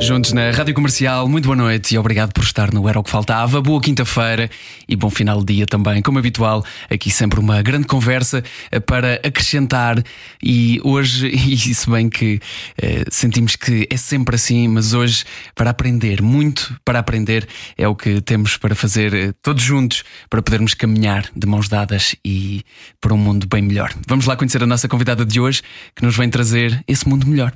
juntos na Rádio Comercial. Muito boa noite e obrigado por estar no Era o que Faltava. Boa quinta-feira e bom final de dia também. Como habitual, aqui sempre uma grande conversa eh, para acrescentar. E hoje, e se bem que eh, sentimos que é sempre assim, mas hoje para aprender, muito para aprender, é o que temos para fazer eh, todos juntos para podermos caminhar de mãos dadas e para um mundo bem melhor. Vamos lá conhecer a nossa convidada de hoje que nos vem trazer esse mundo melhor.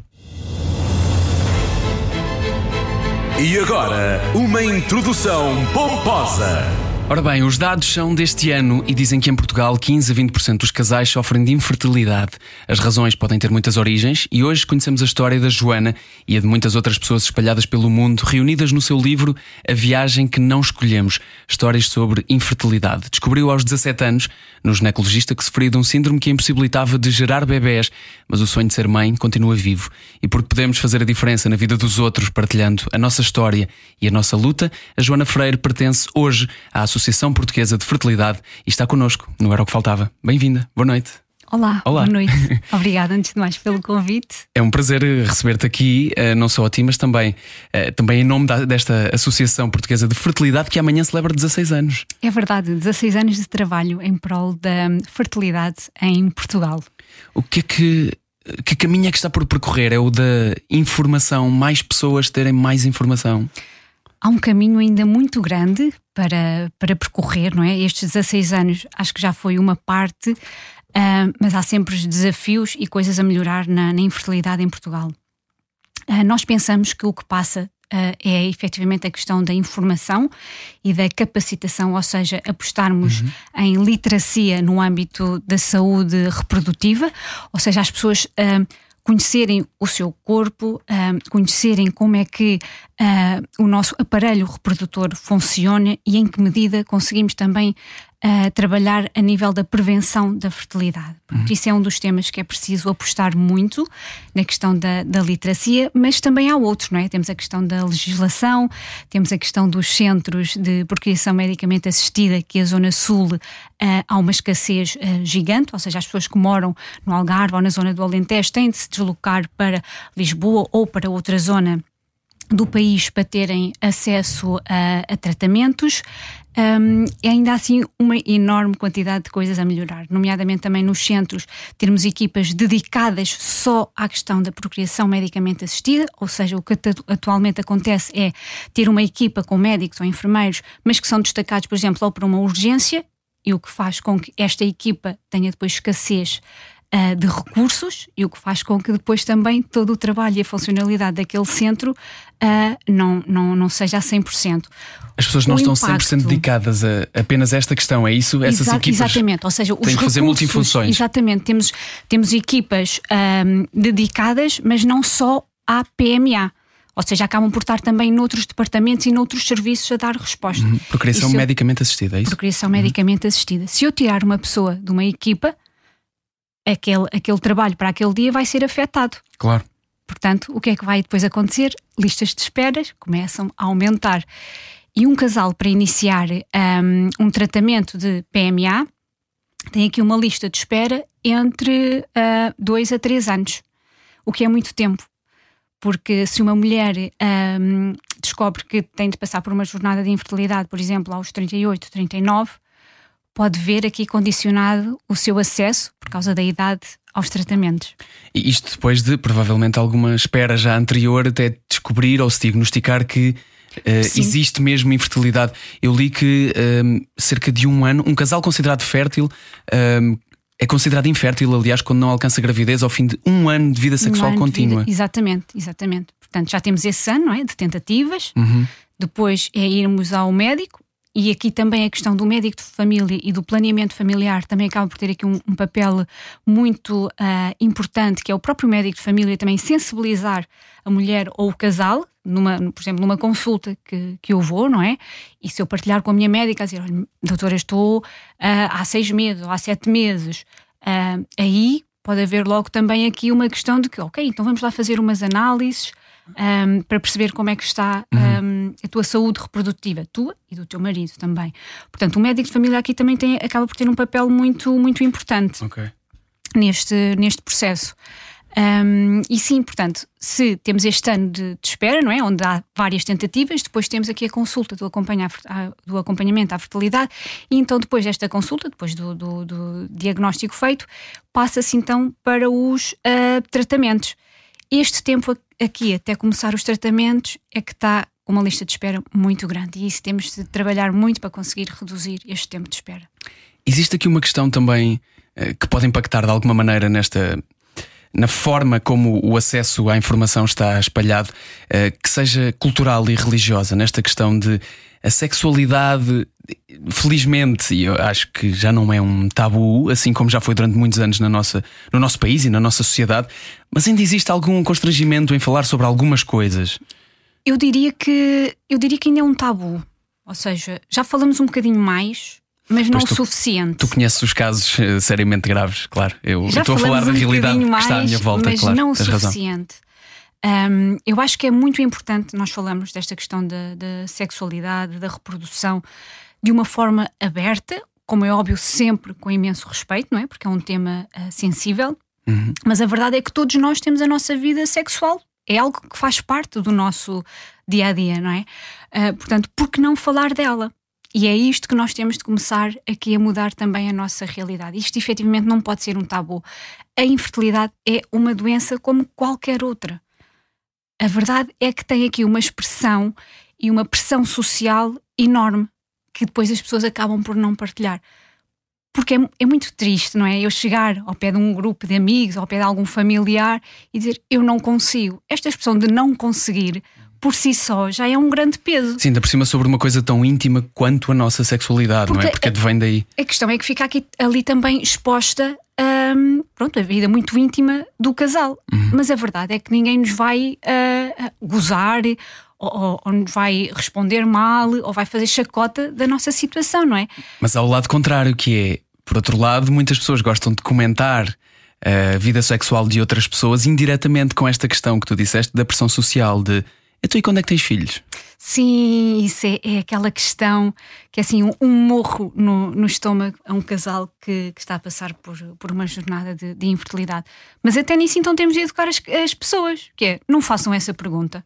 E agora, uma introdução pomposa. Ora bem, os dados são deste ano e dizem que em Portugal 15 a 20% dos casais sofrem de infertilidade. As razões podem ter muitas origens e hoje conhecemos a história da Joana e a de muitas outras pessoas espalhadas pelo mundo, reunidas no seu livro A Viagem que Não Escolhemos Histórias sobre Infertilidade. Descobriu aos 17 anos, no ginecologista, que sofria de um síndrome que impossibilitava de gerar bebés, mas o sonho de ser mãe continua vivo. E porque podemos fazer a diferença na vida dos outros partilhando a nossa história e a nossa luta, a Joana Freire pertence hoje à Associação Portuguesa de Fertilidade e está connosco. Não era o que faltava. Bem-vinda. Boa noite. Olá, Olá, boa noite. Obrigada, antes de mais, pelo convite. É um prazer receber-te aqui, eh, não só a ti, mas também, eh, também em nome desta Associação Portuguesa de Fertilidade, que amanhã celebra 16 anos. É verdade, 16 anos de trabalho em prol da fertilidade em Portugal. O que é que. Que caminho é que está por percorrer? É o da informação, mais pessoas terem mais informação? há um caminho ainda muito grande para, para percorrer, não é? Estes 16 anos acho que já foi uma parte, uh, mas há sempre desafios e coisas a melhorar na, na infertilidade em Portugal. Uh, nós pensamos que o que passa Uh, é efetivamente a questão da informação e da capacitação, ou seja, apostarmos uhum. em literacia no âmbito da saúde reprodutiva, ou seja, as pessoas conhecerem o seu corpo, conhecerem como é que uh, o nosso aparelho reprodutor funciona e em que medida conseguimos também a trabalhar a nível da prevenção da fertilidade. Uhum. Isso é um dos temas que é preciso apostar muito na questão da, da literacia, mas também há outros, não é? Temos a questão da legislação, temos a questão dos centros de procriação medicamente assistida, que a Zona Sul uh, há uma escassez uh, gigante, ou seja, as pessoas que moram no Algarve ou na zona do Alentejo têm de se deslocar para Lisboa ou para outra zona do país para terem acesso a, a tratamentos. Um, é ainda assim uma enorme quantidade de coisas a melhorar, nomeadamente também nos centros, termos equipas dedicadas só à questão da procriação medicamente assistida, ou seja, o que atualmente acontece é ter uma equipa com médicos ou enfermeiros, mas que são destacados, por exemplo, ou para uma urgência, e o que faz com que esta equipa tenha depois escassez uh, de recursos e o que faz com que depois também todo o trabalho e a funcionalidade daquele centro uh, não, não, não seja a 100%. As pessoas não o estão impacto, 100% dedicadas a apenas esta questão, é isso? Essas exa equipas exatamente, ou seja, têm que fazer multifunções. Exatamente, temos, temos equipas um, dedicadas, mas não só à PMA. Ou seja, acabam por estar também noutros departamentos e noutros serviços a dar resposta. Uhum. Procriação medicamente assistida, é isso? Procriação uhum. medicamente assistida. Se eu tirar uma pessoa de uma equipa, aquele, aquele trabalho para aquele dia vai ser afetado. Claro. Portanto, o que é que vai depois acontecer? Listas de esperas começam a aumentar. E um casal, para iniciar um, um tratamento de PMA, tem aqui uma lista de espera entre uh, dois a três anos, o que é muito tempo. Porque se uma mulher um, descobre que tem de passar por uma jornada de infertilidade, por exemplo, aos 38, 39, pode ver aqui condicionado o seu acesso, por causa da idade, aos tratamentos. E isto depois de provavelmente alguma espera já anterior até descobrir ou se diagnosticar que uh, existe mesmo infertilidade. Eu li que um, ehm, cerca de um ano, um casal considerado fértil. Um, ehm, é considerado infértil, aliás, quando não alcança gravidez ao fim de um ano de vida sexual um contínua. Vida, exatamente, exatamente. Portanto, já temos esse ano, é? De tentativas. Uhum. Depois é irmos ao médico, e aqui também a questão do médico de família e do planeamento familiar também acaba por ter aqui um, um papel muito uh, importante, que é o próprio médico de família também sensibilizar a mulher ou o casal, numa, por exemplo, numa consulta que, que eu vou, não é? E se eu partilhar com a minha médica, a dizer, olha, doutora, estou uh, há seis meses ou há sete meses Uh, aí pode haver logo também aqui uma questão de que, ok, então vamos lá fazer umas análises um, para perceber como é que está um, a tua saúde reprodutiva, tua e do teu marido também. Portanto, o médico de família aqui também tem, acaba por ter um papel muito, muito importante Ok. neste, neste processo. Um, e sim, portanto, se temos este ano de, de espera, não é? Onde há várias tentativas, depois temos aqui a consulta do, acompanha, do acompanhamento à fertilidade, e então depois desta consulta, depois do, do, do diagnóstico feito, passa-se então para os uh, tratamentos. Este tempo aqui, até começar os tratamentos, é que está uma lista de espera muito grande, e isso temos de trabalhar muito para conseguir reduzir este tempo de espera. Existe aqui uma questão também uh, que pode impactar de alguma maneira nesta na forma como o acesso à informação está espalhado, eh, que seja cultural e religiosa, nesta questão de a sexualidade, felizmente, e eu acho que já não é um tabu, assim como já foi durante muitos anos na nossa, no nosso país e na nossa sociedade, mas ainda existe algum constrangimento em falar sobre algumas coisas. Eu diria que eu diria que ainda é um tabu. Ou seja, já falamos um bocadinho mais, mas não o suficiente. Tu conheces os casos uh, seriamente graves, claro. Eu Já estou a falar da um realidade que mais, está à minha volta, mas claro. não o tens razão. Um, eu acho que é muito importante nós falamos desta questão da, da sexualidade, da reprodução, de uma forma aberta, como é óbvio, sempre com imenso respeito, não é? Porque é um tema uh, sensível. Uhum. Mas a verdade é que todos nós temos a nossa vida sexual. É algo que faz parte do nosso dia a dia, não é? Uh, portanto, por que não falar dela? E é isto que nós temos de começar aqui a mudar também a nossa realidade. Isto efetivamente não pode ser um tabu. A infertilidade é uma doença como qualquer outra. A verdade é que tem aqui uma expressão e uma pressão social enorme que depois as pessoas acabam por não partilhar. Porque é, é, muito triste, não é? Eu chegar ao pé de um grupo de amigos, ao pé de algum familiar e dizer eu não consigo. Esta expressão de não conseguir por si só já é um grande peso. Sim, ainda por cima sobre uma coisa tão íntima quanto a nossa sexualidade, Porque não é? Porque a- advém daí. A questão é que fica aqui, ali também exposta pronto, a vida muito íntima do casal. Mas a verdade é que ninguém nos vai ah, ah, gozar ou, ou- ou nos vai responder mal ou vai fazer chacota da nossa situação, não é? Mas há o lado contrário, que é, por outro lado, muitas pessoas gostam de comentar a vida sexual de outras pessoas indiretamente com esta questão que tu disseste da pressão social de então e quando é que tens filhos? Sim, isso é, é aquela questão que é assim um, um morro no, no estômago a um casal que, que está a passar por, por uma jornada de, de infertilidade. Mas até nisso então temos de educar as, as pessoas, que é não façam essa pergunta.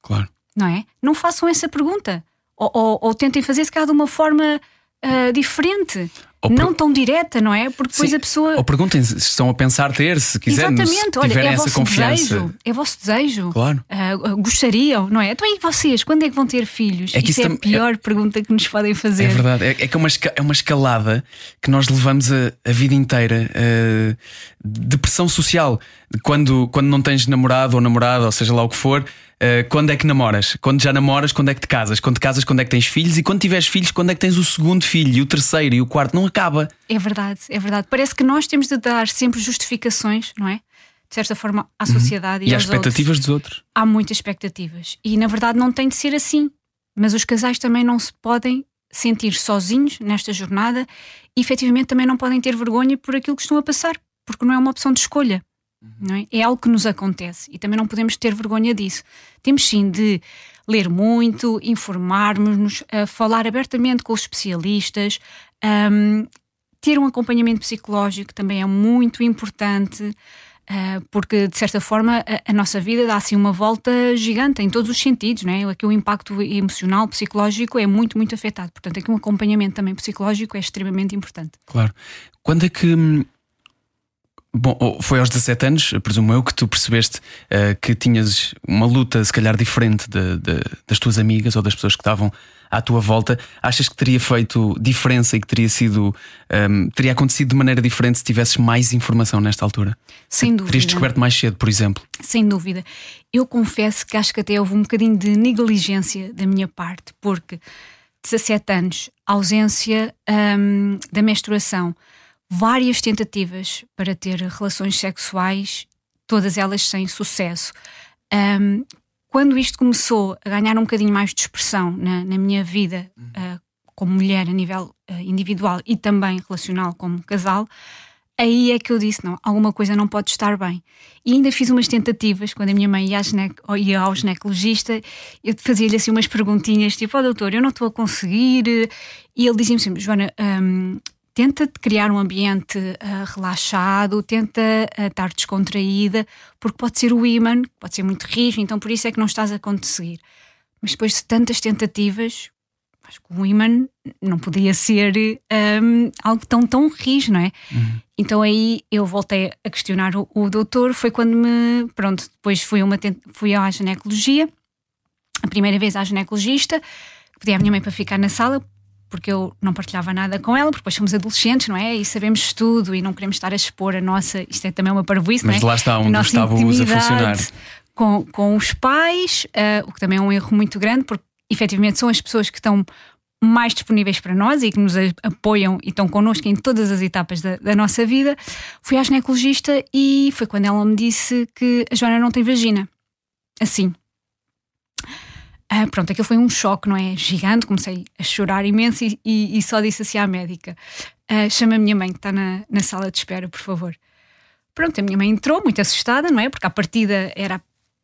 Claro. não é? Não façam essa pergunta. Ou, ou- ou tentem fazer se calhar de uma forma ah, diferente. Ou per- não tão direta, não é? Porque depois Sim. a pessoa. Ou perguntem se estão a pensar ter, se quiserem, Exatamente, se olha, é vosso confiança. desejo. É vosso desejo. Claro. Ah, ah, gostariam, não é? Então e vocês, quando é que vão ter filhos? É que isso isso é a tam- pior pergunta que nos podem fazer. É verdade, é, é que é uma, é uma escalada que nós levamos a, a vida inteira eh, de pressão social. Quando, quando não tens namorado ou namorada, ou seja lá o que for, eh, quando é que namoras? Quando já namoras, quando é que te casas? Quando te casas, quando é que tens filhos? E quando tiveres filhos, quando é que tens o segundo filho, e o terceiro e o quarto? Não acaba. É verdade, é verdade. Parece que nós temos de dar sempre justificações, não é? De certa forma, à sociedade e, E, aos às expectativas dos outros. há muitas expectativas e na verdade não tem de ser assim. Mas os casais também não se podem sentir sozinhos nesta jornada e efetivamente também não podem ter vergonha por aquilo que estão a passar, porque não é uma opção de escolha. Não é? é algo que nos acontece e também não podemos ter vergonha disso. Temos sim de ler muito, informarmos-nos, falar abertamente com os especialistas, ahm, ter um acompanhamento psicológico também é muito importante. Uh, porque de certa forma a, a nossa vida dá assim uma volta gigante em todos os sentidos, não é? Aqui o impacto emocional, psicológico é muito, muito afetado. Portanto, aqui um acompanhamento também psicológico é extremamente importante. Claro. Quando é que. Bom, ou foi aos 17 anos, presumo eu, que tu percebeste eh, que tinhas uma luta, se calhar, diferente de- de- das tuas amigas ou das pessoas que estavam à tua volta. Achas que teria feito diferença e que teria sido. hum, teria acontecido de maneira diferente se tivesses mais informação nesta altura? Sem dúvida. Terias descoberto mais cedo, por exemplo. Sem dúvida. Eu confesso que acho que até houve um bocadinho de negligência da minha parte, porque 17 anos, ausência hum, da menstruação, várias tentativas para ter relações sexuais, todas elas sem sucesso. Hum, quando isto começou a ganhar um bocadinho mais de expressão na, na minha vida ah, como mulher a nível ah, individual e também relacional como casal, aí é que eu disse: não, alguma coisa não pode estar bem. E ainda fiz umas tentativas, quando a minha mãe ia, ia ao ginecologista, eu fazia-lhe assim umas perguntinhas, tipo, ó oh, doutor, eu não estou a conseguir. E ele dizia-me assim: Joana, hum, tenta criar um ambiente uh, relaxado, tenta uh, estar descontraída, porque pode ser o imã, pode ser muito rígido, então por isso é que não estás a conseguir. Mas depois de tantas tentativas, acho que o imã não podia ser um, algo tão, tão rígido, não é? Uhum. Então aí eu voltei a questionar o, o, doutor, foi quando me. Pronto, depois fui, uma, fui à ginecologia, a primeira vez à ginecologista, pedi à minha mãe para ficar na sala, porque eu não partilhava nada com ela, porque depois somos adolescentes, não é? E sabemos tudo e não queremos estar a expor a nossa. Isto é também uma parvoíce, Mas não é? lá está um dos tabus a funcionar. Com, com os pais, uh, o que também é um erro muito grande, porque efetivamente são as pessoas que estão mais disponíveis para nós e que nos apoiam e estão connosco em todas as etapas da, da, nossa vida. Fui à ginecologista e foi quando ela me disse que a Joana não tem vagina. Assim. Ah, pronto, aquilo foi um choque, não é? Gigante, comecei a chorar imenso e, e, e só disse assim à médica: ah, chama a minha mãe que está na, na sala de espera, por favor. Pronto, a minha mãe entrou muito assustada, não é? Porque a partida era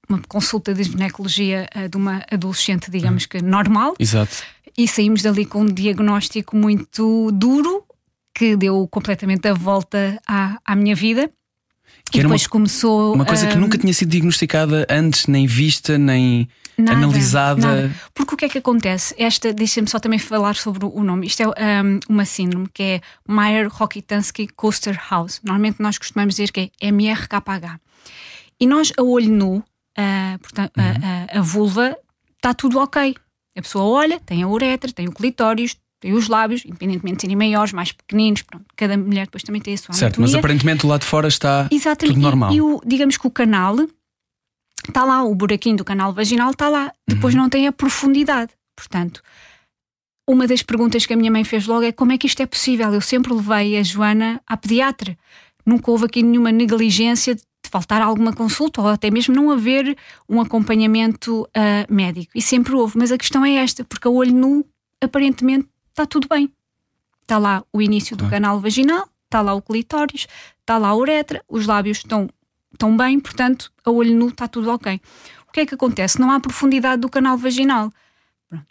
uma consulta de ginecologia uh, de uma adolescente, digamos hum. que normal. Exato. E saímos dali com um diagnóstico muito duro que deu completamente a volta à, à minha vida. Que e depois uma, começou. Uma coisa que nunca tinha sido diagnosticada antes, nem vista, nem nada, analisada. Nada. Porque o que é que acontece? Esta, deixa-me só também falar sobre o nome. Isto é um, uma síndrome que é Meyer-Rokitansky Coaster House. Normalmente nós costumamos dizer que é MRKH. E nós, a olho nu, uh, portanto, uhum. a, a, a, vulva, está tudo ok. A pessoa olha, tem a uretra, tem o clitóris, tem os lábios, independentemente de serem maiores, mais pequeninos, pronto, cada mulher depois também tem a sua Certo, anatomia. mas aparentemente o lado de fora está Exatamente. tudo normal. E, e o, digamos que o canal está lá, o buraquinho do canal vaginal está lá, depois uhum. não tem a profundidade. Portanto, uma das perguntas que a minha mãe fez logo é como é que isto é possível? Eu sempre levei a Joana à pediatra. Nunca houve aqui nenhuma negligência de faltar alguma consulta ou até mesmo não haver um acompanhamento uh, médico. E sempre houve. Mas a questão é esta, porque a olho nu, aparentemente, está tudo bem. Está lá o início do canal vaginal, está lá o clitóris, está lá a uretra, os lábios estão, estão bem, portanto, a olho nu está tudo ok. O que é que acontece? Não há profundidade do canal vaginal. Pronto.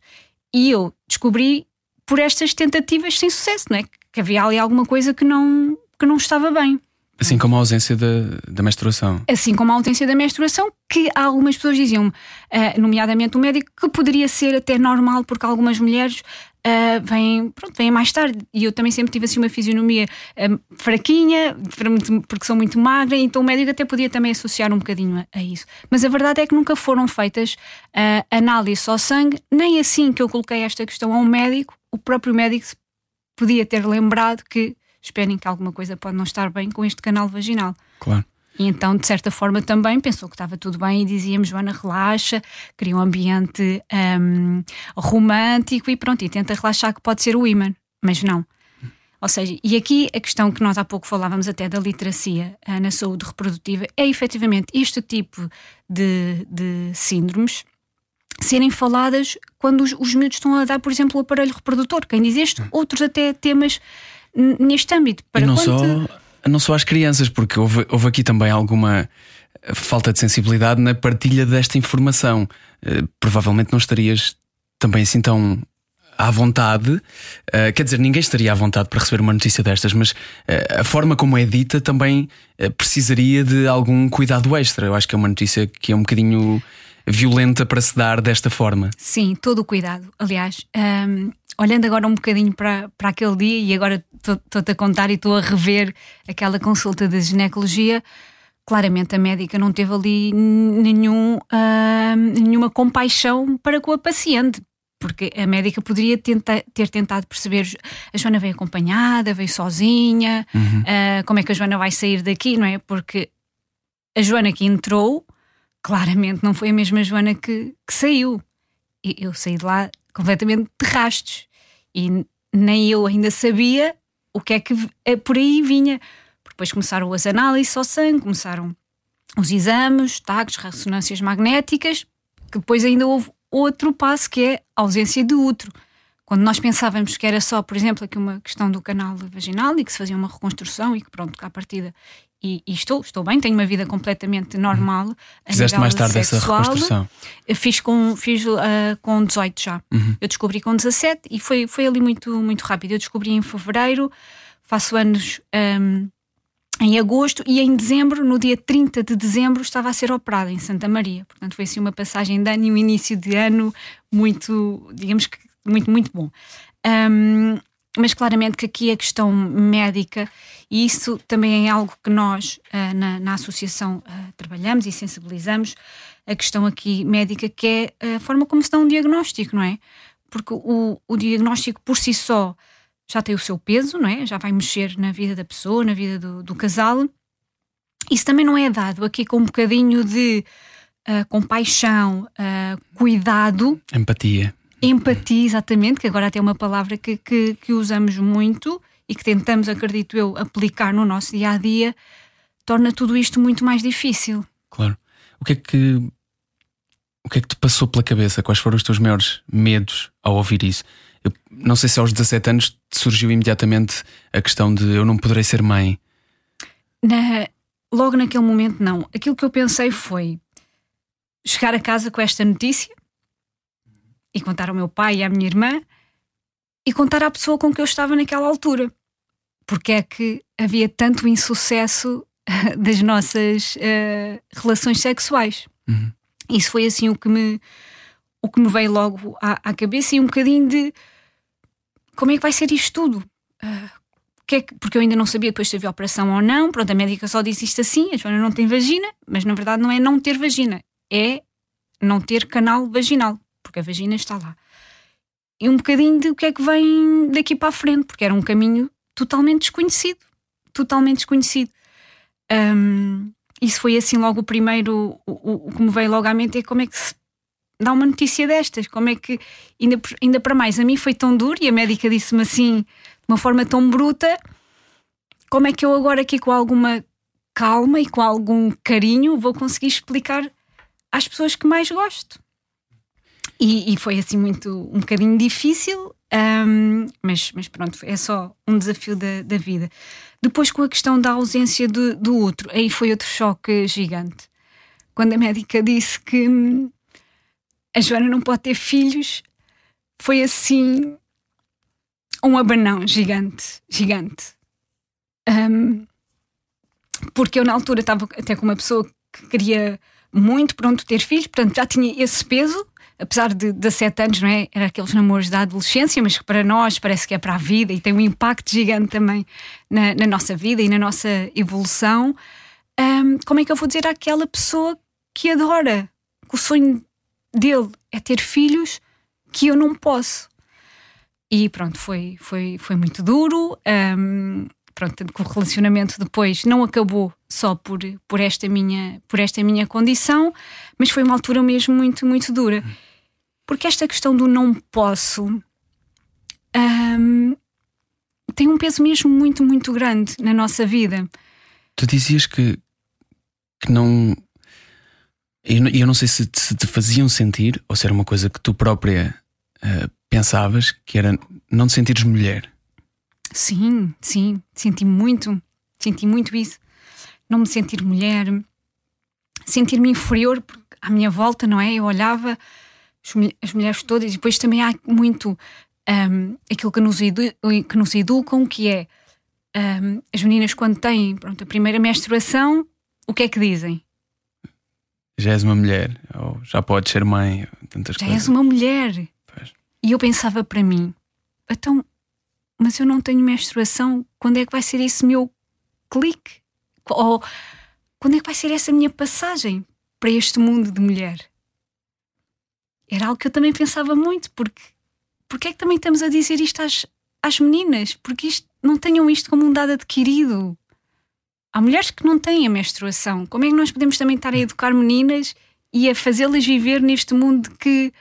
E eu descobri por estas tentativas sem sucesso, não é? Que havia ali alguma coisa que não, que não estava bem. Assim como a ausência da, da menstruação. Assim como a ausência da menstruação, que algumas pessoas diziam, uh, nomeadamente o médico, que poderia ser até normal, porque algumas mulheres uh, vêm, pronto, vêm mais tarde. E eu também sempre tive assim uma fisionomia uh, fraquinha, porque sou muito magra, então o médico até podia também associar um bocadinho a, a isso. Mas a verdade é que nunca foram feitas análises ao sangue, nem assim que eu coloquei esta questão a um médico, o próprio médico podia ter lembrado que esperem que alguma coisa pode não estar bem com este canal vaginal. Claro. E então, de certa forma, também pensou que estava tudo bem e dizíamos, Joana, relaxa, cria um ambiente um, romântico e pronto, e tenta relaxar que pode ser o imã, mas não. Ou seja, e aqui a questão que nós há pouco falávamos até da literacia uh, na saúde reprodutiva é efetivamente este tipo de, de síndromes serem faladas quando os, os miúdos estão a dar, por exemplo, o aparelho reprodutor. Quem diz este, outros até temas neste âmbito. Para e não, só, não só às crianças, porque houve, houve aqui também alguma falta de sensibilidade na partilha desta informação. Uh, provavelmente não estarias também assim tão à vontade, uh, quer dizer, ninguém estaria à vontade para receber uma notícia destas, mas uh, a forma como é dita também precisaria de algum cuidado extra. Eu acho que é uma notícia que é um bocadinho violenta para se dar desta forma. Sim, todo o cuidado. Aliás, um, olhando agora um bocadinho para, para aquele dia e agora estou-te a contar e estou a rever aquela consulta de ginecologia, claramente a médica não teve ali nenhum, uh, nenhuma compaixão para com a paciente. Porque a médica poderia tenta, ter tentado perceber a Joana veio acompanhada, veio sozinha, uhum. uh, como é que a Joana vai sair daqui, não é? Porque a Joana que entrou, claramente não foi a mesma Joana que, que saiu. Eu saí de lá completamente de rastos. E nem eu ainda sabia o que é que eh, por aí vinha. Depois começaram as análises ao sangue, começaram os exames, tags, ressonâncias magnéticas, que depois ainda houve outro passo que é a ausência de útero. Quando nós pensávamos que era só, por exemplo, aqui uma questão do canal vaginal e que se fazia uma reconstrução e que pronto, cá à partida e, e, estou, estou bem, tenho uma vida completamente normal. Uhum. Fizeste mais tarde sexual. essa reconstrução? fiz com, fiz, uh, com 18 já. Uhum. Eu descobri com 17 e foi, foi ali muito, muito rápido. Eu descobri em fevereiro, faço anos um, em agosto e em dezembro, no dia 30 de dezembro, estava a ser operada em Santa Maria. Portanto, foi assim uma passagem de ano e um início de ano muito, digamos que muito, muito bom. Um, mas claramente que aqui a questão médica, e isso também é algo que nós uh, na, na, associação uh, trabalhamos e sensibilizamos, a questão aqui médica, que é a forma como se dá um diagnóstico, não é? Porque o, o diagnóstico por si só já tem o seu peso, não é? Já vai mexer na vida da pessoa, na vida do, do casal. Isso também não é dado aqui com um bocadinho de uh, compaixão, cuidado. Empatia Empatia, exatamente, que agora até é uma palavra que, que, que usamos muito e que tentamos, acredito eu, aplicar no nosso dia a dia, torna tudo isto muito mais difícil. Claro. O que é que o que é que te passou pela cabeça? Quais foram os teus maiores medos ao ouvir isso? Eu não sei se aos 17 anos te surgiu imediatamente a questão de eu não poderei ser mãe. Na, logo naquele momento, não. Aquilo que eu pensei foi chegar a casa com esta notícia e contar ao meu pai e à minha irmã e contar à pessoa com que eu estava naquela altura. Porque é que havia tanto insucesso das nossas uh, relações sexuais. Uhum. Isso foi assim o que me, o que me veio logo à, à, cabeça e um bocadinho de como é que vai ser isto tudo? Uh, que é que, porque eu ainda não sabia depois se havia operação ou não. Pronto, a médica só disse isto assim: a Joana não tem vagina, mas na verdade não é não ter vagina, é não ter canal vaginal porque a vagina está lá. E um bocadinho de o que é que vem daqui para a frente, porque era um caminho totalmente desconhecido. Totalmente desconhecido. Um, isso foi assim logo o primeiro, o, o, que me veio logo à mente é como é que se dá uma notícia destas, como é que, ainda, ainda para mais, a mim foi tão duro e a médica disse-me assim, de uma forma tão bruta, como é que eu agora aqui com alguma calma e com algum carinho vou conseguir explicar às pessoas que mais gosto. E, e, foi assim muito um bocadinho difícil, um, mas, mas pronto, é só um desafio da, da vida. Depois, com a questão da ausência do, do outro, aí foi outro choque gigante. Quando a médica disse que hum, a Joana não pode ter filhos, foi assim um abanão gigante, gigante. Um, porque eu na altura estava até com uma pessoa que queria muito pronto ter filhos, portanto já tinha esse peso apesar de 17 anos, não é? Era aqueles namoros da adolescência, mas que para nós parece que é para a vida e tem um impacto gigante também na, na nossa vida e na nossa evolução. Um, como é que eu vou dizer àquela pessoa que adora, que o sonho dele é ter filhos, que eu não posso? E pronto, foi, foi, foi muito duro. Um, pronto, que o relacionamento depois não acabou só por, por, esta minha, por esta minha condição, mas foi uma altura mesmo muito, muito dura. Porque esta questão do não posso um, tem um peso mesmo muito, muito grande na nossa vida. Tu dizias que, que não. Eu, eu não sei se te, se te faziam sentir ou se era uma coisa que tu própria uh, pensavas que era não te sentires mulher. Sim, sim, senti muito, senti muito isso. Não me sentir mulher, sentir-me inferior à minha volta, não é? Eu olhava as mulheres todas, e depois também há muito um, aquilo que nos, que nos educam, que é um, as meninas quando têm pronto, a primeira menstruação, o que é que dizem? Já és uma mulher, ou já podes ser mãe, tantas já coisas. és uma mulher. Pois. E eu pensava para mim, então, mas eu não tenho menstruação, quando é que vai ser esse meu clique? Ou quando é que vai ser essa minha passagem para este mundo de mulher? Era algo que eu também pensava muito, porque porque é que também estamos a dizer isto às, às meninas? Porque isto, não tenham isto como um dado adquirido. Há mulheres que não têm a menstruação. Como é que nós podemos também estar a educar meninas e a fazê-las viver neste mundo que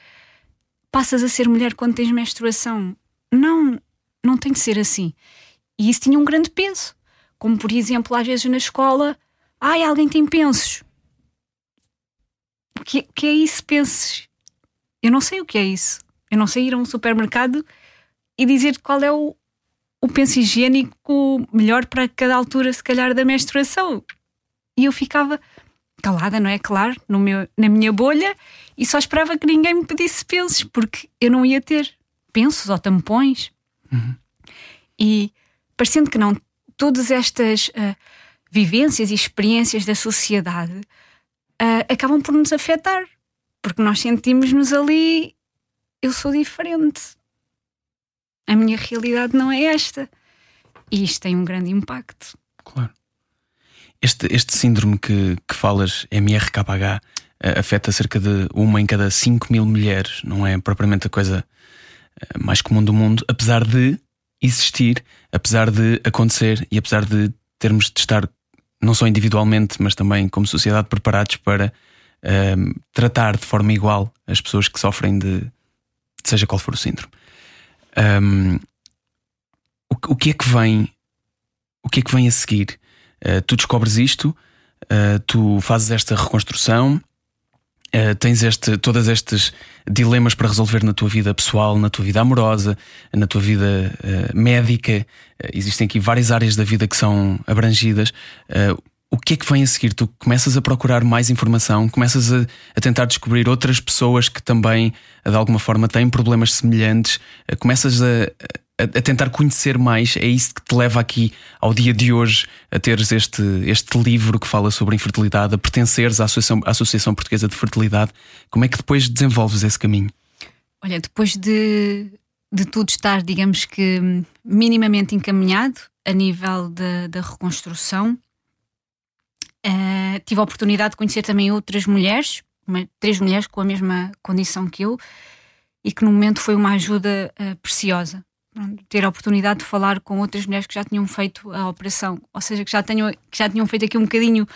passas a ser mulher quando tens menstruação? Não, não tem de ser assim. E isso tinha um grande peso. Como, por exemplo, às vezes na escola, ai, alguém tem pensos. O que, que é isso, pensos? Eu não sei o que é isso. Eu não sei ir a um supermercado e dizer qual é o, o penso higiênico melhor para cada altura, se calhar, da menstruação. E eu ficava calada, não é? Claro, no meu, na minha bolha e só esperava que ninguém me pedisse pensos, porque eu não ia ter pensos ou tampões. Uhum. E parecendo que não, todas estas uh, vivências e experiências da sociedade uh, acabam por nos afetar, porque nós sentimos-nos ali, eu sou diferente. A minha realidade não é esta. E isto tem um grande impacto. Claro. Este, este síndrome que, que falas, MRKH, uh, afeta cerca de uma em cada 5 mil mulheres, não é propriamente a coisa uh, mais comum do mundo, apesar de existir, apesar de acontecer e apesar de termos de estar, não só individualmente, mas também como sociedade, preparados para uh, tratar de forma igual as pessoas que sofrem de, seja qual for o síndrome. Um, o, o, que é que vem? O que é que vem a seguir? Uh, tu descobres isto, uh, tu fazes esta reconstrução, uh, tens este, todos estes dilemas para resolver na tua vida pessoal, na tua vida amorosa, na tua vida médica. existem aqui várias áreas da vida que são abrangidas. O que é que vem a seguir? Tu começas a procurar mais informação, começas a, a tentar descobrir outras pessoas que também, de alguma forma, têm problemas semelhantes, começas a, a, tentar conhecer mais, é isso que te leva aqui ao dia de hoje a teres este, este livro que fala sobre infertilidade, a pertenceres à Associação, à Associação Portuguesa de Fertilidade. Como é que depois desenvolves esse caminho? Olha, depois de, de tudo estar, digamos que, minimamente encaminhado a nível da, da reconstrução, uh, tive a oportunidade de conhecer também outras mulheres, uma, três mulheres com a mesma condição que eu, e que no momento foi uma ajuda uh, preciosa ter a oportunidade de falar com outras mulheres que já tinham feito a operação, ou seja, que já, tenham, que já tinham feito aqui um bocadinho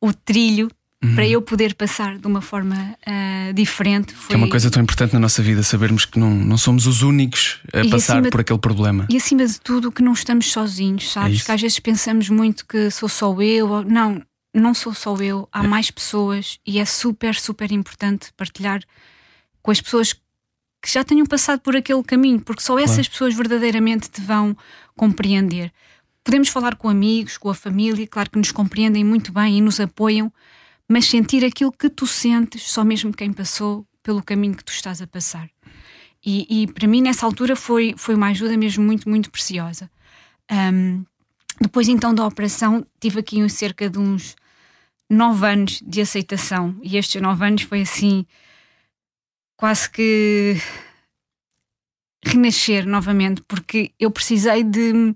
o trilho uhum. para eu poder passar de uma forma uh, diferente. Foi... Que é uma coisa tão importante na nossa vida, sabermos que não, não somos os únicos a e passar por aquele problema. E acima de tudo, que não estamos sozinhos, sabes? É que às vezes pensamos muito que sou só eu. Não, não sou só eu, há é. mais pessoas e é super, super importante partilhar com as pessoas que já tenham passado por aquele caminho, porque só essas claro. pessoas verdadeiramente te vão compreender. Podemos falar com amigos, com a família, claro que nos compreendem muito bem e nos apoiam, mas sentir aquilo que tu sentes, só mesmo quem passou pelo caminho que tu estás a passar. E, e para mim, nessa altura, foi, foi uma ajuda mesmo muito, muito preciosa. Um, depois, então, da operação, tive aqui cerca de uns nove anos de aceitação, e estes nove anos foi assim quase que renascer novamente, porque eu precisei de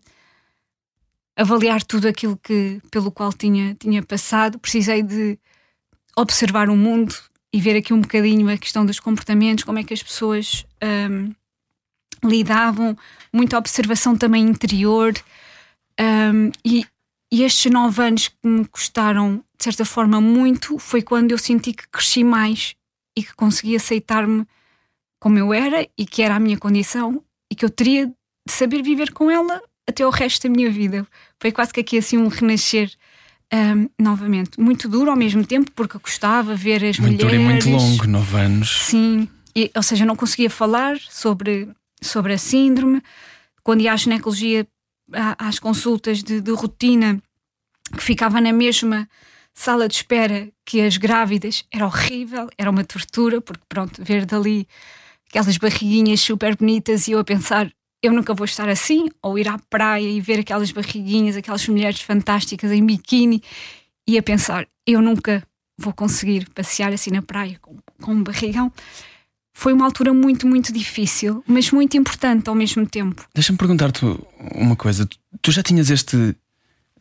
avaliar tudo aquilo que, pelo qual tinha, tinha passado, precisei de observar o mundo e ver aqui um bocadinho a questão dos comportamentos, como é que as pessoas um, lidavam, muita observação também interior. Um, e, e estes nove anos que me custaram, de certa forma, muito, foi quando eu senti que cresci mais e que consegui aceitar-me como eu era e que era a minha condição e que eu teria de saber viver com ela até o resto da minha vida. Foi quase que aqui assim um renascer um, novamente. Muito duro ao mesmo tempo, porque de ver as muito mulheres. Muito duro e muito longo, nove anos. Sim, e, ou seja, não conseguia falar sobre, sobre a síndrome. Quando ia à ginecologia, às consultas de, de rotina, que ficava na mesma sala de espera que as grávidas era horrível, era uma tortura, porque pronto, ver dali aquelas barriguinhas super bonitas e eu a pensar, eu nunca vou estar assim, ou ir à praia e ver aquelas barriguinhas, aquelas mulheres fantásticas em biquíni e a pensar, eu nunca vou conseguir passear assim na praia com, com um barrigão. Foi uma altura muito, muito difícil, mas muito importante ao mesmo tempo. Deixa-me perguntar-te uma coisa. Tu já tinhas este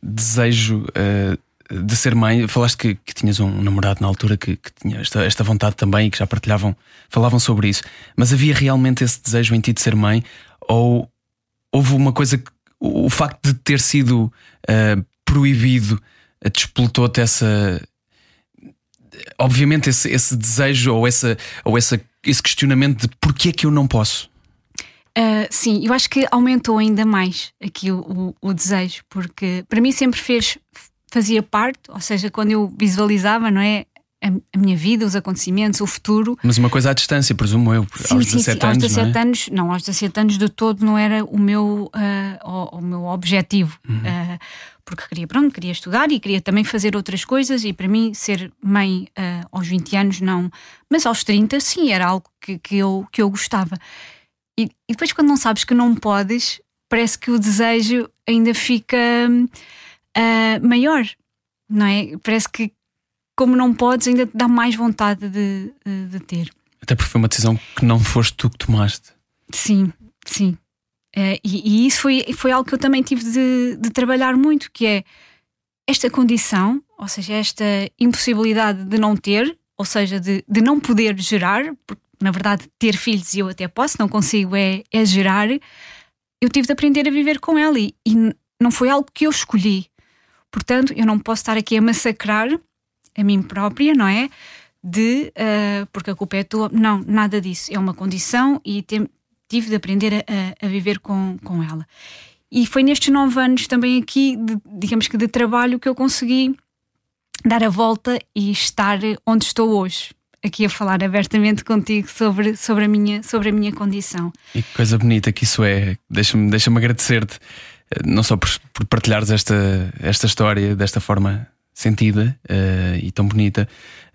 desejo uh, de ser mãe, falaste que, que tinhas um namorado na altura que, que tinha esta, esta, vontade também e que já partilhavam, falavam sobre isso, mas havia realmente esse desejo em ti de ser mãe? Ou houve uma coisa que o facto de ter sido uh, proibido uh, despoltou-te essa. Obviamente, esse, esse, desejo ou, essa, ou essa, esse questionamento de porquê é que eu não posso? Uh, sim, eu acho que aumentou ainda mais aqui o, o, o, desejo, porque para mim sempre fez, fazia parte, ou seja, quando eu visualizava, não é? a, minha vida, os acontecimentos, o futuro. Mas uma coisa à distância, presumo eu, sim, aos 17 sim, sim. anos. Aos 17 não é? anos, não, aos 17 anos de todo não era o meu, uh, o, o, meu objetivo. Uhum. Uh, porque queria, pronto, queria estudar e queria também fazer outras coisas, e para mim ser mãe uh, aos 20 anos não. Mas aos 30, sim, era algo que, que, eu, que eu gostava. E, e depois, quando não sabes que não podes, parece que o desejo ainda fica maior, não é? Parece que como não podes, ainda te dá mais vontade de, de, de ter. Até porque foi uma decisão que não foste tu que tomaste. Sim, sim. É, e, e, isso foi, foi algo que eu também tive de, de trabalhar muito, que é esta condição, ou seja, esta impossibilidade de não ter, ou seja, de, de não poder gerar, porque na verdade ter filhos eu até posso, não consigo é, é gerar, eu tive de aprender a viver com ela e, e não foi algo que eu escolhi. Portanto, eu não posso estar aqui a massacrar a mim própria, não é? De uh, porque a culpa é tua. Não, nada disso. É uma condição e tem, tive de aprender a, a, viver com, com ela. E foi nestes nove anos também aqui, de, digamos que de trabalho, que eu consegui dar a volta e estar onde estou hoje. Aqui a falar abertamente contigo sobre, sobre, a, minha, sobre a minha condição. E que coisa bonita que isso é. Deixa-me deixa agradecer-te, eh, não só por, por partilhares esta, esta história desta forma sentida uh, e tão bonita,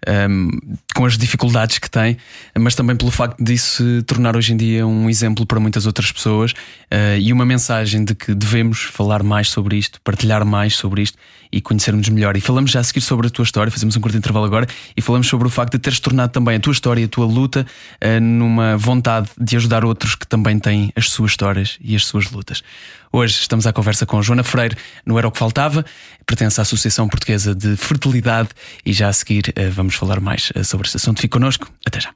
um, ehm, com as dificuldades que tem, mas também pelo facto disso se tornar hoje em dia um exemplo para muitas outras pessoas uh, e uma mensagem de que devemos falar mais sobre isto, partilhar mais sobre isto e conhecermos melhor. E falamos já a seguir sobre a tua história, fazemos um curto intervalo agora e falamos sobre o facto de teres tornado também a tua história, a tua luta, uh, numa vontade de ajudar outros que também têm as suas histórias e as suas lutas. Hoje estamos à conversa com Joana Freire, no Era o que Faltava, pertence à Associação Portuguesa de Fertilidade e já a seguir uh, vamos falar mais sobre este assunto. Fique connosco, até já.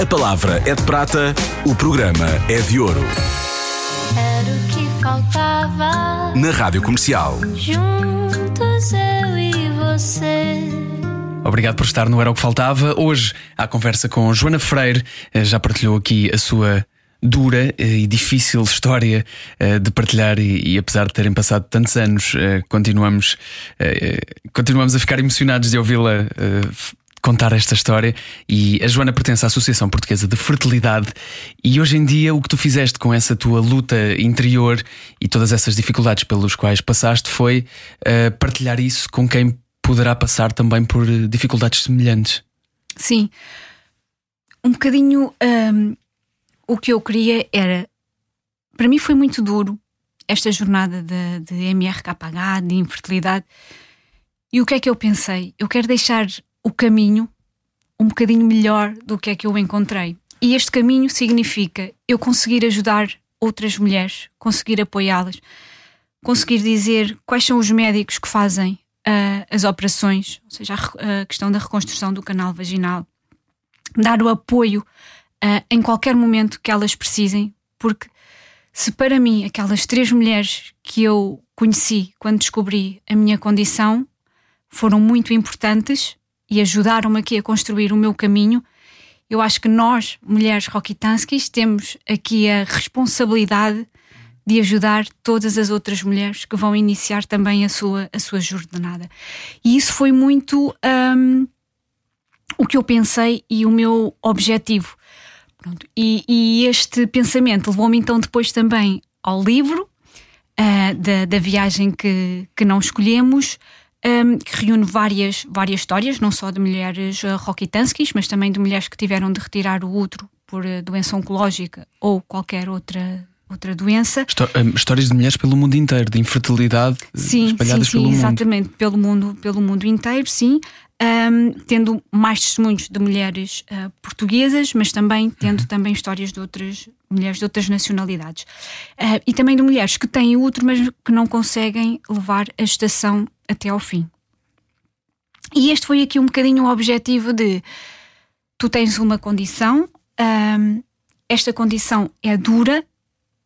A palavra é de prata, o programa é de ouro faltava. Na Rádio Comercial. Juntos eu e você. Obrigado por estar no Era o que Faltava. Hoje, a conversa com Joana Freire, eh, já partilhou aqui a sua dura eh, e difícil história eh, de partilhar e, e, apesar de terem passado tantos anos, continuamos, continuamos a ficar emocionados de ouvi-la contar esta história. E a Joana pertence à Associação Portuguesa de Fertilidade. E hoje em dia, o que tu fizeste com essa tua luta interior e todas essas dificuldades pelos quais passaste foi partilhar isso com quem poderá passar também por dificuldades semelhantes. Sim. Um bocadinho um, o que eu queria era. Para mim foi muito duro esta jornada de, de MRKH, de infertilidade. E o que é que eu pensei? Eu quero deixar o caminho um bocadinho melhor do que é que eu encontrei. E este caminho significa eu conseguir ajudar outras mulheres, conseguir apoiá-las, conseguir dizer quais são os médicos que fazem uh, as operações, ou seja, a, a, questão da reconstrução do canal vaginal, dar o apoio em qualquer momento que elas precisem, porque se para mim aquelas três mulheres que eu conheci quando descobri a minha condição foram muito importantes e ajudaram-me aqui a construir o meu caminho, eu acho que nós, mulheres roquitanskis, temos aqui a responsabilidade de ajudar todas as outras mulheres que vão iniciar também a sua, a sua jornada. E isso foi muito um, o que eu pensei e o meu objetivo. Pronto. E, e este pensamento levou-me então depois também ao livro uh, da, da viagem que, que não escolhemos, um, que reúne várias, várias histórias, não só de mulheres uh, roquitanskis, mas também de mulheres que tiveram de retirar o útero por uh, doença oncológica ou qualquer outra outra doença. Histórias de mulheres pelo mundo inteiro, de infertilidade sim, espalhadas sim, sim, pelo mundo. Exatamente, pelo mundo, pelo mundo inteiro, sim. Um, tendo mais testemunhos de mulheres uh, portuguesas, mas também tendo uhum. também histórias de outras mulheres de outras nacionalidades. Uh, e também de mulheres que têm útero, mas que não conseguem levar a gestação até ao fim. E este foi aqui um bocadinho o objetivo de tu tens uma condição, um, esta condição é dura,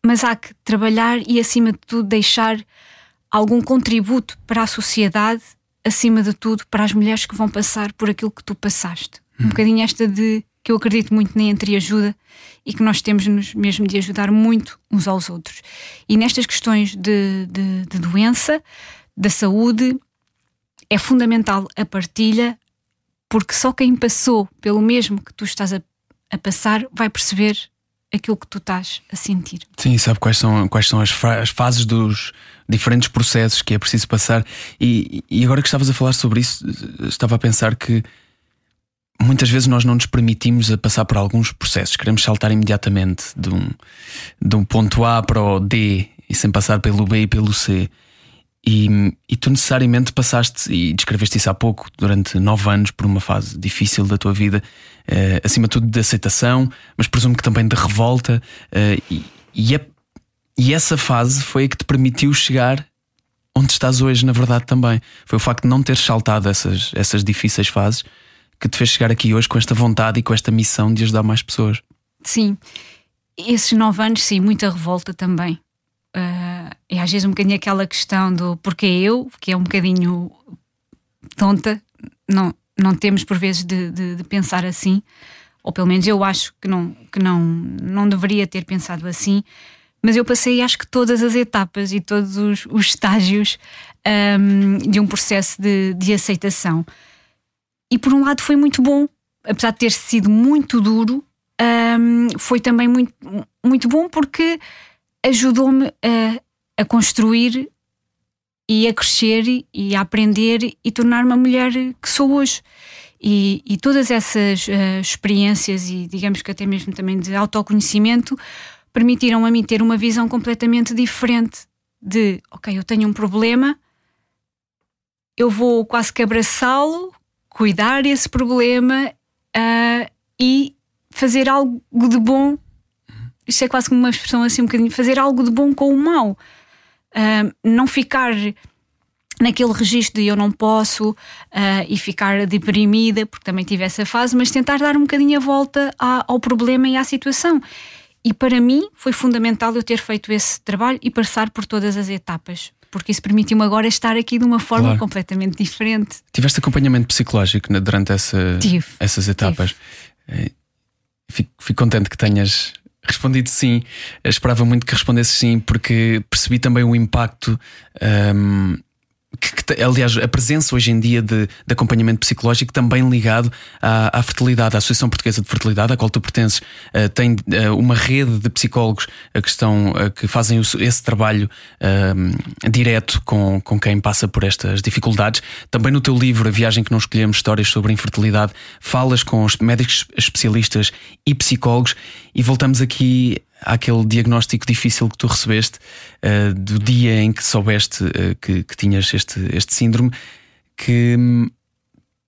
mas há que trabalhar e, acima de tudo, deixar algum contributo para a sociedade, acima de tudo, para as mulheres que vão passar por aquilo que tu passaste. Hum. Um bocadinho esta de que eu acredito muito na entreajuda e que nós temos nos mesmo de ajudar muito uns aos outros. E nestas questões de, de, de doença, da saúde, é fundamental a partilha, porque só quem passou pelo mesmo que tu estás a, a passar vai perceber aquilo que tu estás a sentir. Sim, sabe quais são, quais são as, as fases dos diferentes processos que é preciso passar. E, e agora que estavas a falar sobre isso, estava a pensar que muitas vezes nós não nos permitimos a passar por alguns processos, queremos saltar imediatamente de um, de um ponto A para o D e sem passar pelo B e pelo C. E, e, tu necessariamente passaste, e descreveste isso há pouco, durante nove anos, por uma fase difícil da tua vida, uh, acima de tudo de aceitação, mas presumo que também de revolta. Uh, e, e, é, e, essa fase foi a que te permitiu chegar onde estás hoje, na verdade, também. Foi o facto de não teres saltado essas, essas difíceis fases que te fez chegar aqui hoje com esta vontade e com esta missão de ajudar mais pessoas. Sim, esses nove anos, sim, muita revolta também. Uh, e às vezes um bocadinho aquela questão do porquê eu, que é um bocadinho tonta, não, não temos por vezes de, de, de, pensar assim, ou pelo menos eu acho que não, que não, não deveria ter pensado assim, mas eu passei acho que todas as etapas e todos os, os estágios um, de um processo de, de aceitação. E por um lado foi muito bom, apesar de ter sido muito duro, um, foi também muito, muito bom porque ajudou-me a, a construir e a crescer e a aprender e tornar-me a mulher que sou hoje. E, e todas essas uh, experiências e digamos que até mesmo também de autoconhecimento permitiram a mim ter uma visão completamente diferente de ok, eu tenho um problema, eu vou quase que abraçá-lo, cuidar desse problema uh, e fazer algo de bom. Isto é quase como uma expressão assim um bocadinho, fazer algo de bom com o mal. Uh, não ficar naquele registro de eu não posso uh, e ficar deprimida, porque também tive essa fase, mas tentar dar um bocadinho a volta a, ao problema e à situação. E para mim foi fundamental eu ter feito esse trabalho e passar por todas as etapas, porque isso permitiu-me agora estar aqui de uma forma claro. completamente diferente. Tiveste acompanhamento psicológico durante essa, essas etapas? Tive. Eh, fico, fico contente que tenhas respondido sim. Eu esperava muito que respondesse sim, porque percebi também o impacto. Um, aliás, a presença hoje em dia de, de acompanhamento psicológico também ligado à, à, fertilidade, à Associação Portuguesa de Fertilidade, à qual tu pertences, uh, tem uh, uma rede de psicólogos uh, que, estão, que fazem esse trabalho direto com, com quem passa por estas dificuldades. Também no teu livro, A Viagem que Não Escolhemos, Histórias sobre a Infertilidade, falas com os médicos especialistas e psicólogos e voltamos aqui àquele diagnóstico difícil que tu recebeste uh, do dia em que soubeste uh, que, que, tinhas este, este síndrome, que um,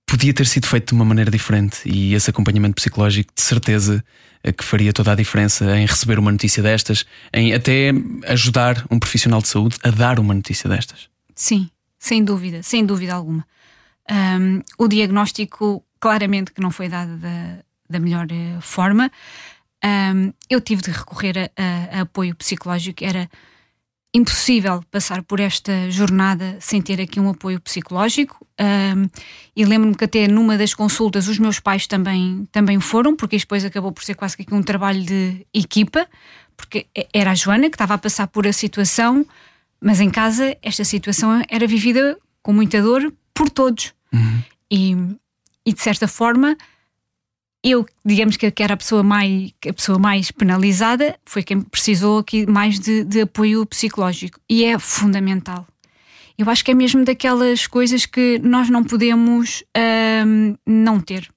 podia ter sido feito de uma maneira diferente e esse acompanhamento psicológico, de certeza, uh, que faria toda a diferença em receber uma notícia destas, em até ajudar um profissional de saúde a dar uma notícia destas. Sim, sem dúvida, sem dúvida alguma. Um, o diagnóstico, claramente, que não foi dado da, da melhor forma um, eu tive de recorrer a, a, apoio psicológico. Era impossível passar por esta jornada sem ter aqui um apoio psicológico. Um, e lembro-me que até numa das consultas os meus pais também, também foram, porque depois acabou por ser quase que um trabalho de equipa, porque era a Joana que estava a passar por a situação, mas em casa esta situação era vivida com muita dor por todos. Uhum. E, e de certa forma eu, digamos que era a pessoa mais, a pessoa mais penalizada, foi quem precisou aqui mais de, de apoio psicológico. E é fundamental. Eu acho que é mesmo daquelas coisas que nós não podemos hum, não ter.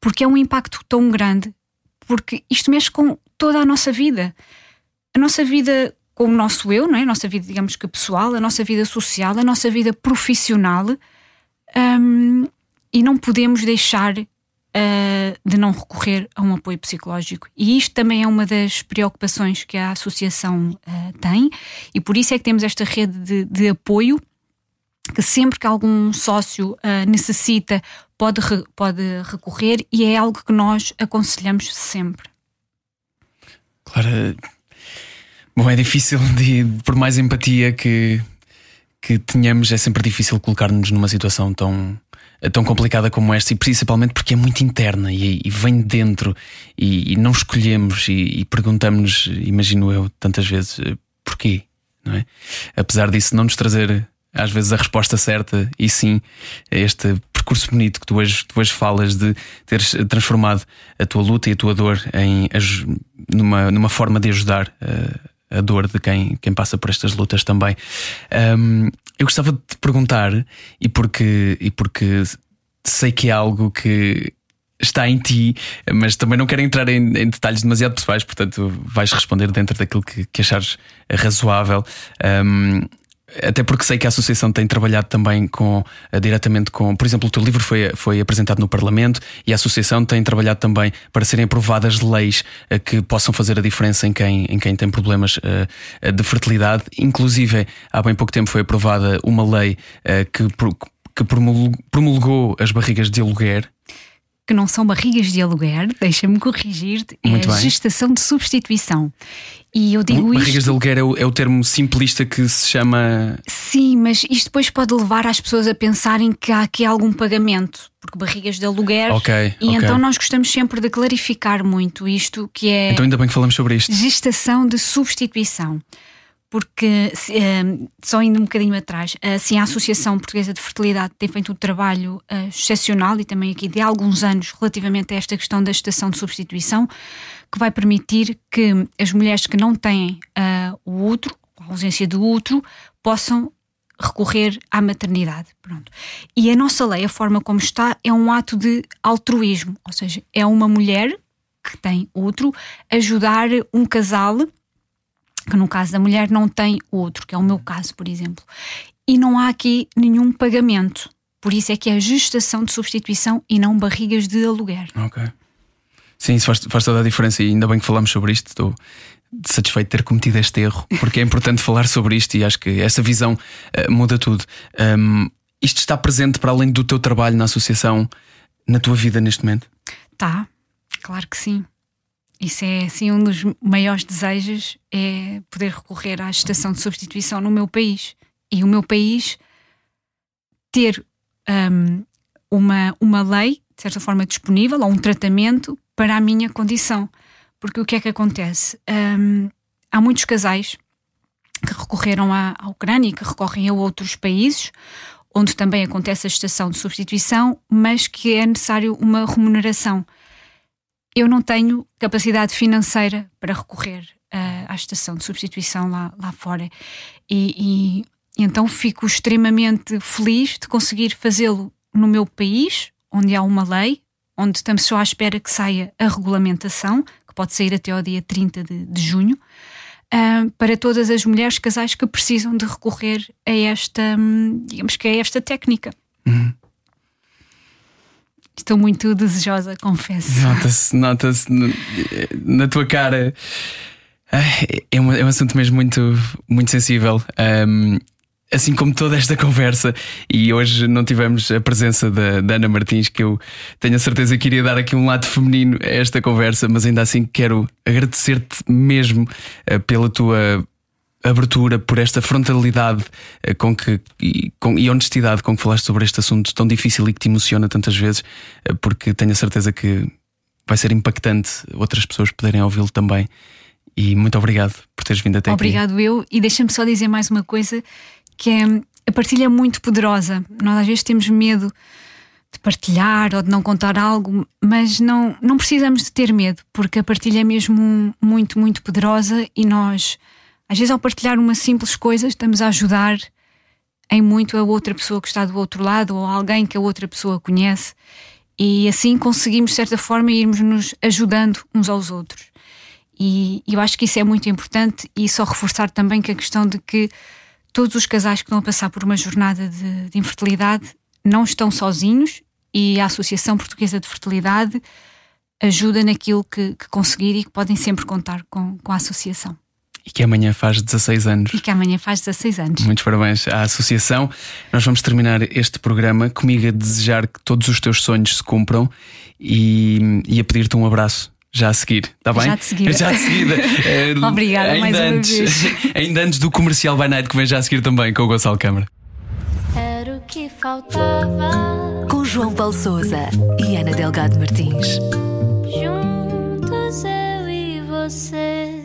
Porque é um impacto tão grande. Porque isto mexe com toda a nossa vida. A nossa vida com o nosso eu, não é? a nossa vida, digamos que pessoal, a nossa vida social, a nossa vida profissional. Hum, e não podemos deixar uh, de não recorrer a um apoio psicológico. E isto também é uma das preocupações que a associação uh, tem, e por isso é que temos esta rede de, de apoio que sempre que algum sócio uh, necessita pode, re, pode recorrer e é algo que nós aconselhamos sempre. Claro. Bom, é difícil, de, por mais empatia que, que tenhamos, é sempre difícil colocar-nos numa situação tão, tão complicada como esta, e principalmente porque é muito interna e, e vem de dentro e, e não escolhemos e, e perguntamos-nos, imagino eu, tantas vezes, eh, porquê, não é? Apesar disso não nos trazer às vezes a resposta certa e sim este percurso bonito que tu hoje, tu hoje falas de teres transformado a tua luta e a tua dor em numa, numa forma de ajudar a, a dor de quem, quem passa por estas lutas também. Um, eu gostava de te perguntar, e porque, e porque sei que é algo que está em ti, mas também não quero entrar em, em, detalhes demasiado pessoais, portanto vais responder dentro daquilo que, que achares razoável. Um, até porque sei que a associação tem trabalhado também com uh, diretamente com, por exemplo, o teu livro foi, foi apresentado no Parlamento e a associação tem trabalhado também para serem aprovadas leis uh, que possam fazer a diferença em quem, em quem tem problemas uh, de fertilidade. Inclusive, há bem pouco tempo foi aprovada uma lei que, que promulgou as barrigas de aluguer que não são barrigas de aluguer, deixa-me corrigir-te, é a gestação de substituição. E eu digo Barrigas isto... de aluguer é o, é o, termo simplista que se chama. Sim, mas isto depois pode levar as pessoas a pensarem que há aqui algum pagamento, porque barrigas de aluguer. Ok. E okay. então nós gostamos sempre de clarificar muito isto, que é. Então ainda bem que falamos sobre isto. Gestação de substituição porque uh, só indo um bocadinho atrás, assim a Associação Portuguesa de Fertilidade tem feito um trabalho uh, excepcional e também aqui de alguns anos relativamente a esta questão da gestação de substituição, que vai permitir que as mulheres que não têm uh, o útero, a ausência do útero, possam recorrer à maternidade. Pronto. E a nossa lei, a forma como está, é um ato de altruísmo, ou seja, é uma mulher que tem útero ajudar um casal que no caso da mulher não tem outro, que é o meu caso, por exemplo. E não há aqui nenhum pagamento. Por isso é que é gestação de substituição e não barrigas de aluguer. Ok. Sim, isso faz, faz toda a diferença e ainda bem que falamos sobre isto. Estou satisfeito de ter cometido este erro, porque é importante falar sobre isto e acho que essa visão uh, muda tudo. Um, isto está presente para além do teu trabalho na associação, na tua vida neste momento? Tá, claro que sim. Isso é assim um dos maiores desejos é poder recorrer à estação de substituição no meu país. E o meu país ter um, uma, uma lei de certa forma disponível ou um tratamento para a minha condição. Porque o que é que acontece? Um, há muitos casais que recorreram à, à Ucrânia e que recorrem a outros países onde também acontece a estação de substituição mas que é necessário uma remuneração eu não tenho capacidade financeira para recorrer uh, à estação de substituição lá, lá fora. E, e, então fico extremamente feliz de conseguir fazê-lo no meu país, onde há uma lei, onde estamos só à espera que saia a regulamentação, que pode sair até ao dia 30 de, de junho, uh, para todas as mulheres casais que precisam de recorrer a esta, hum, digamos que a esta técnica. Uhum. Estou muito desejosa, confesso. Nota-se, nota-se na tua cara. É um, é um assunto mesmo muito, muito sensível. Um, assim como toda esta conversa, e hoje não tivemos a presença da, da, Ana Martins, que eu tenho a certeza que iria dar aqui um lado feminino a esta conversa, mas ainda assim quero agradecer-te mesmo uh, pela tua abertura, por esta frontalidade uh, com que, e, com, e honestidade com que falaste sobre este assunto tão difícil e que te emociona tantas vezes, uh, porque tenho a certeza que vai ser impactante outras pessoas poderem ouvi-lo também. E muito obrigado por teres vindo até obrigado aqui. Obrigado eu, e deixa-me só dizer mais uma coisa que é a partilha é muito poderosa. Nós às vezes temos medo de partilhar ou de não contar algo, mas não, não precisamos de ter medo, porque a partilha é mesmo muito, muito poderosa e nós às vezes, ao partilhar uma simples coisa, estamos a ajudar em muito a outra pessoa que está do outro lado ou alguém que a outra pessoa conhece, e assim conseguimos, de certa forma, irmos nos ajudando uns aos outros. E eu acho que isso é muito importante, e só reforçar também que a questão de que todos os casais que estão a passar por uma jornada de, de infertilidade não estão sozinhos e a Associação Portuguesa de Fertilidade ajuda naquilo que, que conseguir e que podem sempre contar com, com a associação. E que amanhã faz 16 anos. E que amanhã faz 16 anos. Muitos parabéns à Associação. Nós vamos terminar este programa comigo a desejar que todos os teus sonhos se cumpram e, e a pedir-te um abraço já a seguir, está bem? Já de seguida. Já de seguida. Obrigada, ainda mais antes, uma vez. Ainda antes do comercial by night que vem já a seguir também com o Gonçalo Câmara. Era o que faltava. Com João Paulo Souza e Ana Delgado Martins. Juntos eu e você.